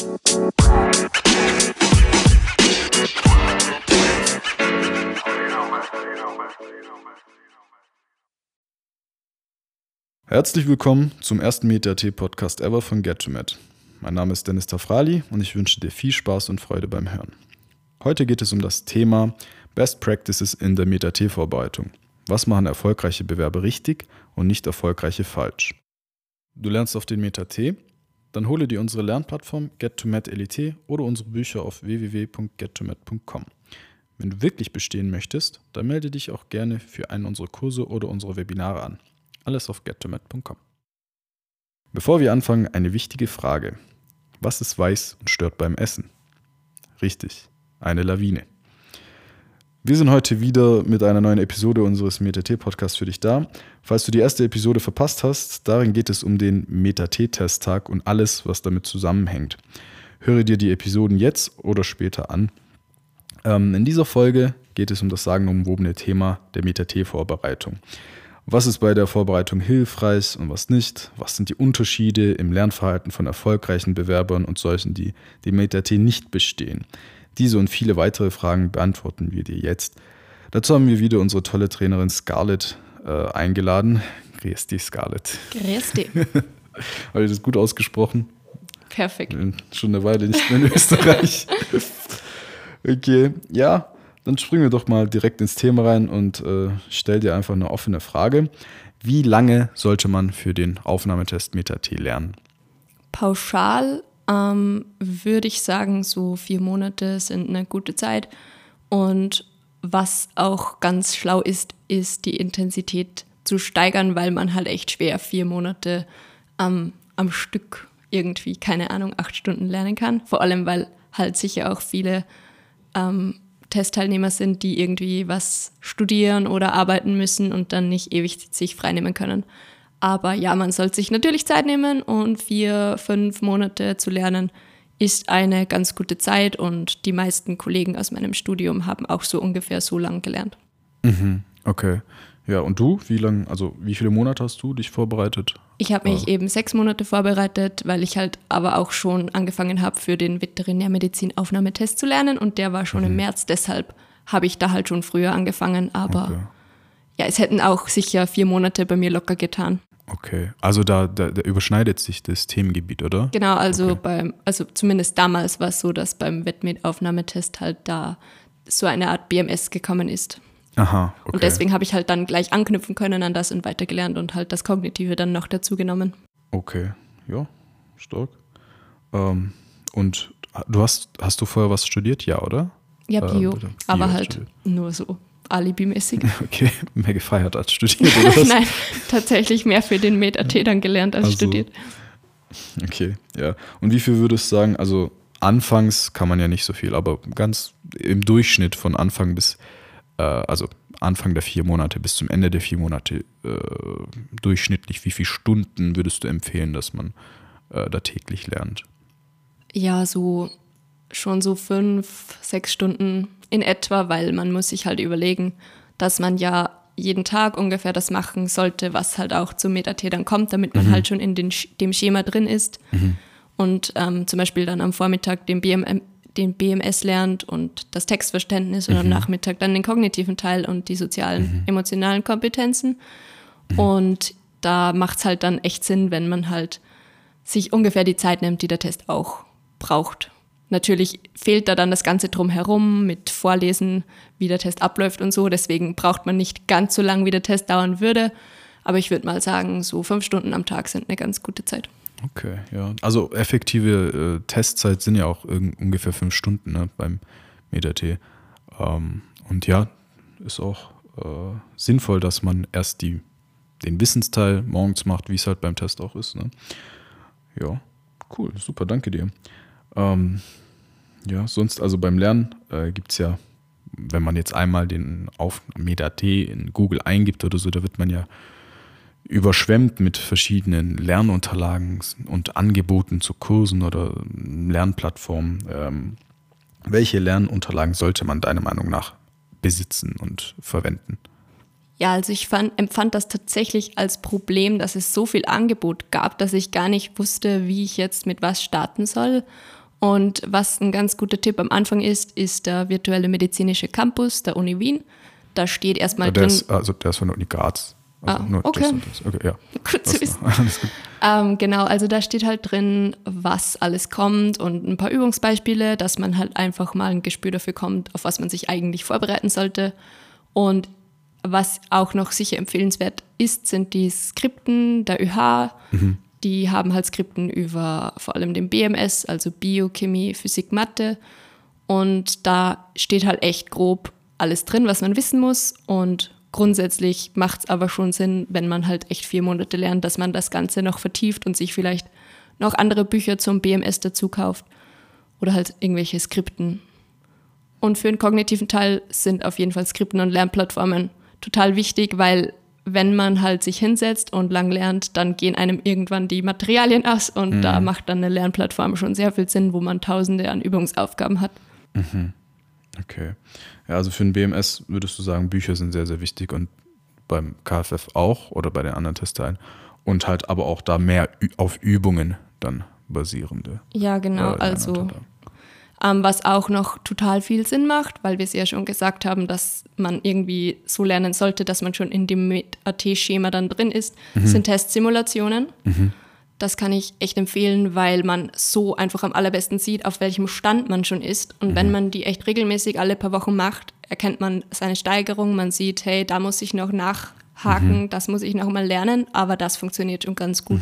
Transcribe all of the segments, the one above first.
Herzlich willkommen zum ersten MetaT-Podcast ever von GetToMed. Mein Name ist Dennis Tafrali und ich wünsche dir viel Spaß und Freude beim Hören. Heute geht es um das Thema Best Practices in der MetaT-Vorbereitung. Was machen erfolgreiche Bewerber richtig und nicht erfolgreiche falsch? Du lernst auf den MetaT? Dann hole dir unsere Lernplattform GetToMed Elite oder unsere Bücher auf www.gettomed.com. Wenn du wirklich bestehen möchtest, dann melde dich auch gerne für einen unserer Kurse oder unsere Webinare an. Alles auf gettomet.com. Bevor wir anfangen, eine wichtige Frage. Was ist weiß und stört beim Essen? Richtig, eine Lawine. Wir sind heute wieder mit einer neuen Episode unseres MetaT-Podcasts für dich da. Falls du die erste Episode verpasst hast, darin geht es um den MetaT-Testtag und alles, was damit zusammenhängt. Höre dir die Episoden jetzt oder später an. Ähm, in dieser Folge geht es um das sagenumwobene Thema der MetaT-Vorbereitung. Was ist bei der Vorbereitung hilfreich und was nicht? Was sind die Unterschiede im Lernverhalten von erfolgreichen Bewerbern und solchen, die die MetaT nicht bestehen? Diese und viele weitere Fragen beantworten wir dir jetzt. Dazu haben wir wieder unsere tolle Trainerin Scarlett äh, eingeladen. Grüß dich, Scarlett. Grüß dich. Habe ich das gut ausgesprochen? Perfekt. Schon eine Weile nicht mehr in Österreich. okay, ja, dann springen wir doch mal direkt ins Thema rein und äh, stell dir einfach eine offene Frage. Wie lange sollte man für den Aufnahmetest Meta-T lernen? Pauschal ähm, würde ich sagen, so vier Monate sind eine gute Zeit. Und was auch ganz schlau ist, ist die Intensität zu steigern, weil man halt echt schwer vier Monate ähm, am Stück irgendwie, keine Ahnung, acht Stunden lernen kann. Vor allem, weil halt sicher auch viele ähm, Testteilnehmer sind, die irgendwie was studieren oder arbeiten müssen und dann nicht ewig sich freinehmen können. Aber ja, man sollte sich natürlich Zeit nehmen und vier, fünf Monate zu lernen ist eine ganz gute Zeit und die meisten Kollegen aus meinem Studium haben auch so ungefähr so lang gelernt. Mhm, okay. Ja, und du, wie lang, also wie viele Monate hast du dich vorbereitet? Ich habe mich ja. eben sechs Monate vorbereitet, weil ich halt aber auch schon angefangen habe, für den Veterinärmedizin-Aufnahmetest zu lernen und der war schon mhm. im März, deshalb habe ich da halt schon früher angefangen, aber okay. ja, es hätten auch sicher vier Monate bei mir locker getan. Okay, also da, da, da, überschneidet sich das Themengebiet, oder? Genau, also okay. beim, also zumindest damals war es so, dass beim Wettmet-Aufnahmetest halt da so eine Art BMS gekommen ist. Aha. Okay. Und deswegen habe ich halt dann gleich anknüpfen können an das und weitergelernt und halt das Kognitive dann noch dazu genommen. Okay, ja, stark. Ähm, und du hast, hast du vorher was studiert, ja, oder? Ja, Bio, äh, Bio aber halt studiert. nur so alibimäßig. Okay, mehr gefeiert als studiert, oder was? Nein, tatsächlich mehr für den Meta-T dann gelernt als also, studiert. Okay, ja. Und wie viel würdest du sagen, also anfangs kann man ja nicht so viel, aber ganz im Durchschnitt von Anfang bis, äh, also Anfang der vier Monate bis zum Ende der vier Monate äh, durchschnittlich, wie viele Stunden würdest du empfehlen, dass man äh, da täglich lernt? Ja, so schon so fünf, sechs Stunden in etwa, weil man muss sich halt überlegen, dass man ja jeden Tag ungefähr das machen sollte, was halt auch zum Metat dann kommt, damit man mhm. halt schon in den, dem Schema drin ist mhm. und ähm, zum Beispiel dann am Vormittag den, BMM, den BMS lernt und das Textverständnis mhm. und am. Nachmittag dann den kognitiven Teil und die sozialen, mhm. emotionalen Kompetenzen. Mhm. Und da macht es halt dann echt Sinn, wenn man halt sich ungefähr die Zeit nimmt, die der Test auch braucht. Natürlich fehlt da dann das Ganze drumherum mit Vorlesen, wie der Test abläuft und so. Deswegen braucht man nicht ganz so lang, wie der Test dauern würde. Aber ich würde mal sagen, so fünf Stunden am Tag sind eine ganz gute Zeit. Okay, ja. Also effektive äh, Testzeit sind ja auch ungefähr fünf Stunden ne, beim MetaT. Ähm, und ja, ist auch äh, sinnvoll, dass man erst die, den Wissensteil morgens macht, wie es halt beim Test auch ist. Ne? Ja, cool, super, danke dir. Ähm, ja, sonst, also beim Lernen äh, gibt es ja, wenn man jetzt einmal den auf MetaT in Google eingibt oder so, da wird man ja überschwemmt mit verschiedenen Lernunterlagen und Angeboten zu Kursen oder Lernplattformen. Ähm, welche Lernunterlagen sollte man deiner Meinung nach besitzen und verwenden? Ja, also ich fand, empfand das tatsächlich als Problem, dass es so viel Angebot gab, dass ich gar nicht wusste, wie ich jetzt mit was starten soll Und was ein ganz guter Tipp am Anfang ist, ist der virtuelle medizinische Campus der Uni Wien. Da steht erstmal der drin. Ist, also der ist von der Uni Graz. Also Ah, nur okay. das und das. Okay, ja. Gut zu wissen. Ähm, genau, also da steht halt drin, was alles kommt und ein paar Übungsbeispiele, dass man halt einfach mal ein Gespür dafür kommt, auf was man sich eigentlich vorbereiten sollte. Und was auch noch sicher empfehlenswert ist, sind die Skripten der ÖH. Die haben halt Skripten über vor allem den BMS, also Biochemie, Physik, Mathe. Und da steht halt echt grob alles drin, was man wissen muss. Und grundsätzlich macht es aber schon Sinn, wenn man halt echt vier Monate lernt, dass man das Ganze noch vertieft und sich vielleicht noch andere Bücher zum BMS dazu kauft oder halt irgendwelche Skripten. Und für den kognitiven Teil sind auf jeden Fall Skripten und Lernplattformen total wichtig, weil wenn man halt sich hinsetzt und lang lernt, dann gehen einem irgendwann die Materialien aus und da macht dann eine Lernplattform schon sehr viel Sinn, wo man tausende an Übungsaufgaben hat. Okay. Ja, also für den BMS würdest du sagen, Bücher sind sehr, sehr wichtig und beim KFF auch oder bei den anderen Testteilen. Und halt aber auch da mehr auf Übungen dann basierende. Ja, genau. äh, also. Ähm, was auch noch total viel Sinn macht, weil wir es ja schon gesagt haben, dass man irgendwie so lernen sollte, dass man schon in dem AT-Schema dann drin ist, sind Testsimulationen. Das kann ich echt empfehlen, weil man so einfach am allerbesten sieht, auf welchem Stand man schon ist. Und wenn man die echt regelmäßig alle paar Wochen macht, erkennt man seine Steigerung. Man sieht, hey, da muss ich noch nachhaken, das muss ich noch mal lernen, aber das funktioniert schon ganz gut.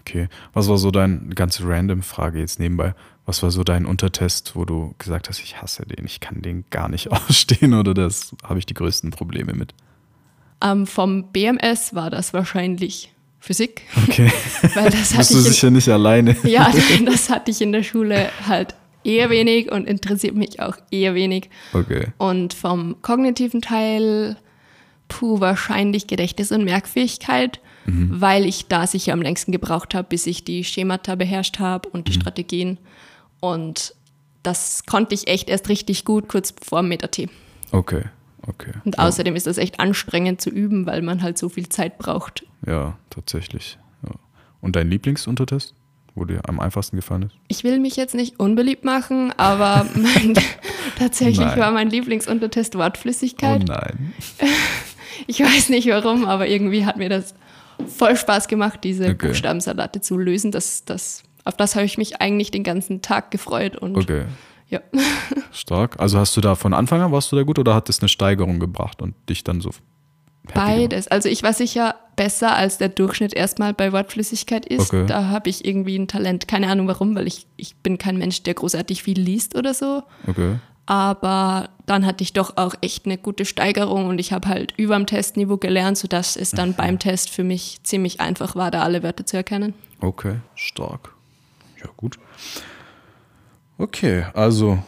Okay. Was war so dein, ganz random Frage jetzt nebenbei, was war so dein Untertest, wo du gesagt hast, ich hasse den, ich kann den gar nicht ausstehen oder das habe ich die größten Probleme mit? Ähm, vom BMS war das wahrscheinlich Physik. Okay. Weil das Bist du ich in, sicher nicht alleine? ja, das hatte ich in der Schule halt eher wenig und interessiert mich auch eher wenig. Okay. Und vom kognitiven Teil, puh, wahrscheinlich Gedächtnis und Merkfähigkeit, weil ich da sicher am längsten gebraucht habe, bis ich die Schemata beherrscht habe und die Strategien. Und das konnte ich echt erst richtig gut kurz vor Meta-T. Okay. Okay. Und außerdem ist das echt anstrengend zu üben, weil man halt so viel Zeit braucht. Ja, tatsächlich. Ja. Und dein Lieblingsuntertest, wo dir am einfachsten gefallen ist? Ich will mich jetzt nicht unbeliebt machen, aber mein, tatsächlich Nein. war mein Lieblingsuntertest Wortflüssigkeit. Oh nein. Ich weiß nicht warum, aber irgendwie hat mir das voll Spaß gemacht, diese Okay. Buchstabensalate zu lösen. Das, das, auf das habe ich mich eigentlich den ganzen Tag gefreut. Und Okay. ja. Stark. Also hast du da von Anfang an, warst du da gut oder hat es eine Steigerung gebracht und dich dann so? Beides. Also ich war sicher besser als der Durchschnitt erstmal bei Wortflüssigkeit ist. Okay. Da habe ich irgendwie ein Talent. Keine Ahnung warum, weil ich, ich bin kein Mensch, der großartig viel liest oder so. Okay. Aber dann hatte ich doch auch echt eine gute Steigerung und ich habe halt über dem Testniveau gelernt, sodass es dann beim Test für mich ziemlich einfach war, da alle Wörter zu erkennen. Okay, stark. Ja, gut. Okay, also,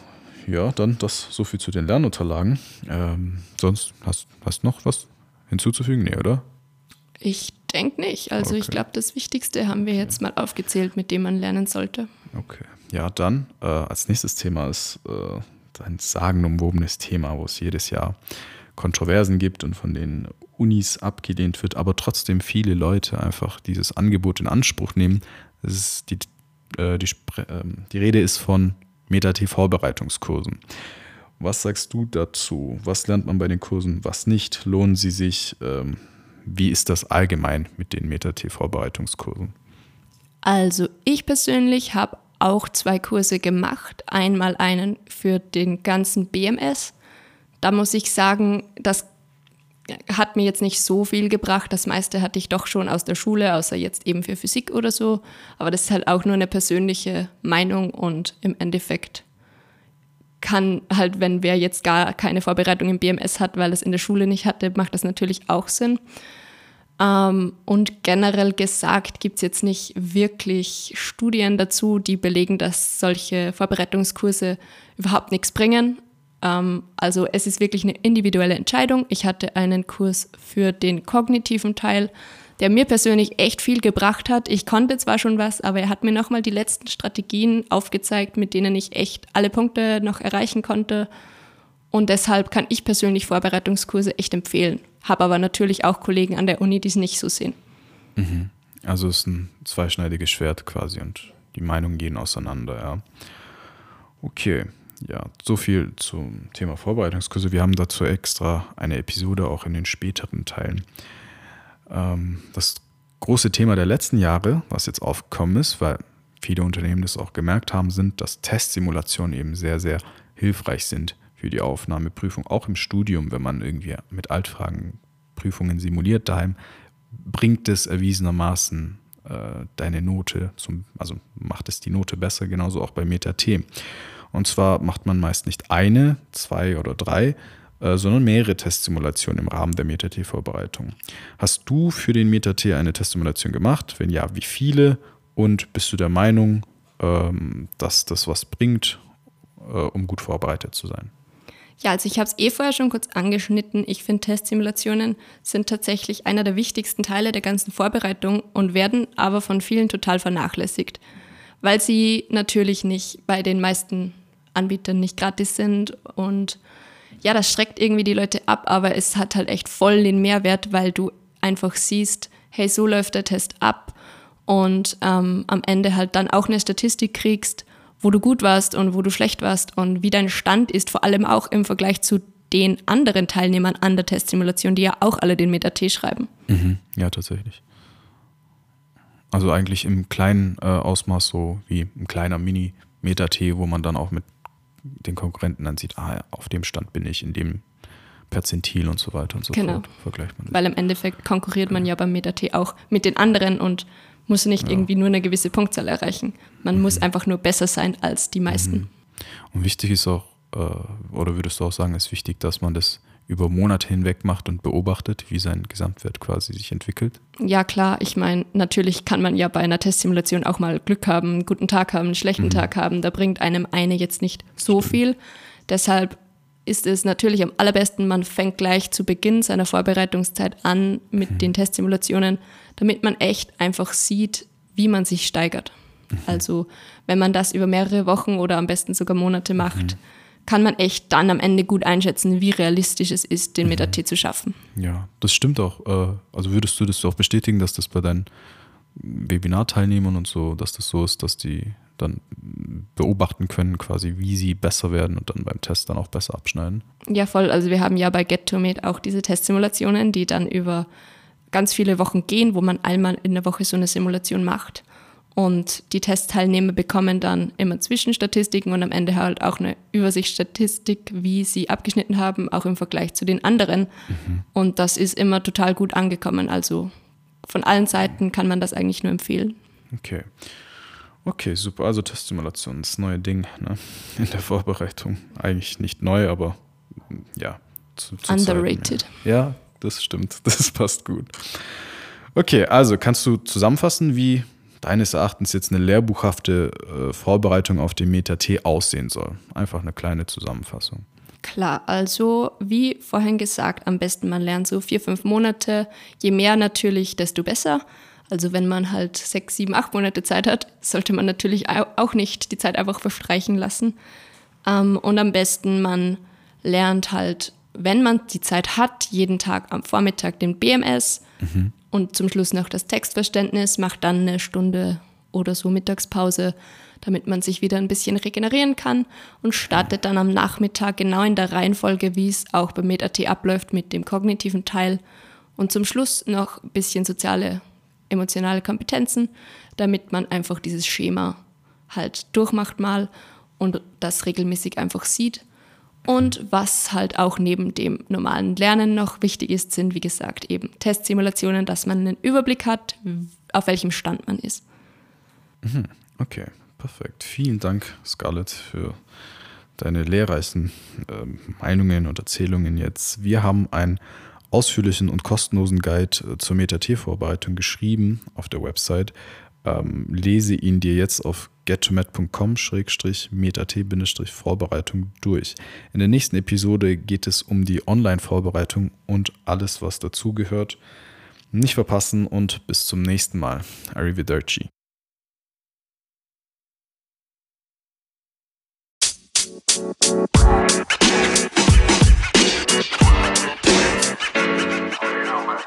ja, dann das so viel zu den Lernunterlagen. Ähm, sonst hast hast noch was hinzuzufügen? Nee, oder? Ich denke nicht. Also ich Okay. glaube, das Wichtigste haben wir jetzt mal aufgezählt, mit dem man lernen sollte. Okay. Ja, dann äh, als nächstes Thema ist äh, ein sagenumwobenes Thema, wo es jedes Jahr Kontroversen gibt und von den Unis abgelehnt wird, aber trotzdem viele Leute einfach dieses Angebot in Anspruch nehmen. Das ist die, äh, die, ähm, die Rede ist von Meta-TV-Bereitungskursen. Was sagst du dazu? Was lernt man bei den Kursen, was nicht? Lohnen sie sich? Ähm, wie ist das allgemein mit den Meta-TV-Bereitungskursen? Also ich persönlich habe auch zwei Kurse gemacht. Einmal einen für den ganzen BMS. Da muss ich sagen, das hat mir jetzt nicht so viel gebracht. Das meiste hatte ich doch schon aus der Schule, außer jetzt eben für Physik oder so. Aber das ist halt auch nur eine persönliche Meinung und im Endeffekt kann halt, wenn wer jetzt gar keine Vorbereitung im BMS hat, weil es in der Schule nicht hatte, macht das natürlich auch Sinn. Ähm, und generell gesagt gibt es jetzt nicht wirklich Studien dazu, die belegen, dass solche Vorbereitungskurse überhaupt nichts bringen. Ähm, also es ist wirklich eine individuelle Entscheidung. Ich hatte einen Kurs für den kognitiven Teil, der mir persönlich echt viel gebracht hat. Ich konnte zwar schon was, aber er hat mir nochmal die letzten Strategien aufgezeigt, mit denen ich echt alle Punkte noch erreichen konnte. Und deshalb kann ich persönlich Vorbereitungskurse echt empfehlen. Habe aber natürlich auch Kollegen an der Uni, die es nicht so sehen. Also es ist ein zweischneidiges Schwert quasi und die Meinungen gehen auseinander, ja. Okay, ja, so viel zum Thema Vorbereitungskurse. Wir haben dazu extra eine Episode auch in den späteren Teilen. Ähm, das große Thema der letzten Jahre, was jetzt aufgekommen ist, weil viele Unternehmen das auch gemerkt haben, sind, dass Testsimulationen eben sehr, sehr hilfreich sind für die Aufnahmeprüfung, auch im Studium, wenn man irgendwie mit Altfragen Prüfungen simuliert daheim, bringt es erwiesenermaßen äh, deine Note, zum, also macht es die Note besser, genauso auch bei Meta-T. Und zwar macht man meist nicht eine, zwei oder drei, äh, sondern mehrere Testsimulationen im Rahmen der Meta-T-Vorbereitung. Hast du für den Meta-T eine Testsimulation gemacht? Wenn ja, wie viele? Und bist du der Meinung, ähm, dass das was bringt, äh, um gut vorbereitet zu sein? Ja, also ich habe es eh vorher schon kurz angeschnitten. Ich finde, Testsimulationen sind tatsächlich einer der wichtigsten Teile der ganzen Vorbereitung und werden aber von vielen total vernachlässigt, weil sie natürlich nicht bei den meisten Anbietern nicht gratis sind und ja, das schreckt irgendwie die Leute ab, aber es hat halt echt voll den Mehrwert, weil du einfach siehst, hey, so läuft der Test ab und ähm, am Ende halt dann auch eine Statistik kriegst, wo du gut warst und wo du schlecht warst und wie dein Stand ist, vor allem auch im Vergleich zu den anderen Teilnehmern an der Testsimulation, die ja auch alle den Meta-T schreiben. Mhm. Ja, tatsächlich. Also eigentlich im kleinen äh, Ausmaß so wie ein kleiner Mini-Meta-T, wo man dann auch mit den Konkurrenten dann sieht, ah, auf dem Stand bin ich, in dem Perzentil und so weiter und so genau. fort. Vergleicht man das. Weil im Endeffekt konkurriert man ja beim Meta-T auch mit den anderen und muss nicht ja. irgendwie nur eine gewisse Punktzahl erreichen. Man mhm. muss einfach nur besser sein als die meisten. Mhm. Und wichtig ist auch, äh, oder würdest du auch sagen, ist wichtig, dass man das über Monate hinweg macht und beobachtet, wie sein Gesamtwert quasi sich entwickelt? Ja, klar. Ich meine, natürlich kann man ja bei einer Testsimulation auch mal Glück haben, einen guten Tag haben, einen schlechten mhm. Tag haben. Da bringt einem eine jetzt nicht so Stimmt. viel. Deshalb ist es natürlich am allerbesten, man fängt gleich zu Beginn seiner Vorbereitungszeit an mit mhm. den Testsimulationen, damit man echt einfach sieht, wie man sich steigert. Mhm. Also wenn man das über mehrere Wochen oder am besten sogar Monate macht, mhm kann man echt dann am Ende gut einschätzen, wie realistisch es ist, den Meta-T mhm. zu schaffen. Ja, das stimmt auch. Äh, also würdest du das auch bestätigen, dass das bei deinen Webinarteilnehmern und so, dass das so ist, dass die dann beobachten können, quasi, wie sie besser werden und dann beim Test dann auch besser abschneiden? Ja, voll. Also wir haben ja bei GetToMate auch diese Testsimulationen, die dann über ganz viele Wochen gehen, wo man einmal in der Woche so eine Simulation macht. Und die Testteilnehmer bekommen dann immer Zwischenstatistiken und am Ende halt auch eine Übersichtsstatistik, wie sie abgeschnitten haben, auch im Vergleich zu den anderen. Mhm. Und das ist immer total gut angekommen. Also von allen Seiten kann man das eigentlich nur empfehlen. Okay. Okay, super. Also Testsimulation, das neue Ding ne? in der Vorbereitung. Eigentlich nicht neu, aber ja. Zu, zu Underrated. Zeiten, ja. ja, das stimmt. Das passt gut. Okay, also kannst du zusammenfassen, wie deines Erachtens jetzt eine lehrbuchhafte äh, Vorbereitung auf den Meta-T aussehen soll? Einfach eine kleine Zusammenfassung. Klar, also wie vorhin gesagt, am besten man lernt so vier, fünf Monate. Je mehr natürlich, desto besser. Also wenn man halt sechs, sieben, acht Monate Zeit hat, sollte man natürlich auch nicht die Zeit einfach verstreichen lassen. Ähm, und am besten man lernt halt, wenn man die Zeit hat, jeden Tag am Vormittag den BMS, mhm und zum Schluss noch das Textverständnis, macht dann eine Stunde oder so Mittagspause, damit man sich wieder ein bisschen regenerieren kann. Und startet dann am Nachmittag genau in der Reihenfolge, wie es auch beim MetaT abläuft mit dem kognitiven Teil. Und zum Schluss noch ein bisschen soziale, emotionale Kompetenzen, damit man einfach dieses Schema halt durchmacht mal und das regelmäßig einfach sieht und was halt auch neben dem normalen Lernen noch wichtig ist, sind, wie gesagt, eben Testsimulationen, dass man einen Überblick hat, auf welchem Stand man ist. Mhm. Okay, perfekt. Vielen Dank, Scarlett, für deine lehrreichen äh, Meinungen und Erzählungen jetzt. Wir haben einen ausführlichen und kostenlosen Guide äh, zur Meta-T-Vorbereitung geschrieben auf der Website. Ähm, lese ihn dir jetzt auf gettomet.com-metat-vorbereitung durch. In der nächsten Episode geht es um die Online-Vorbereitung und alles, was dazugehört. Nicht verpassen und bis zum nächsten Mal. Arrivederci. You know, man.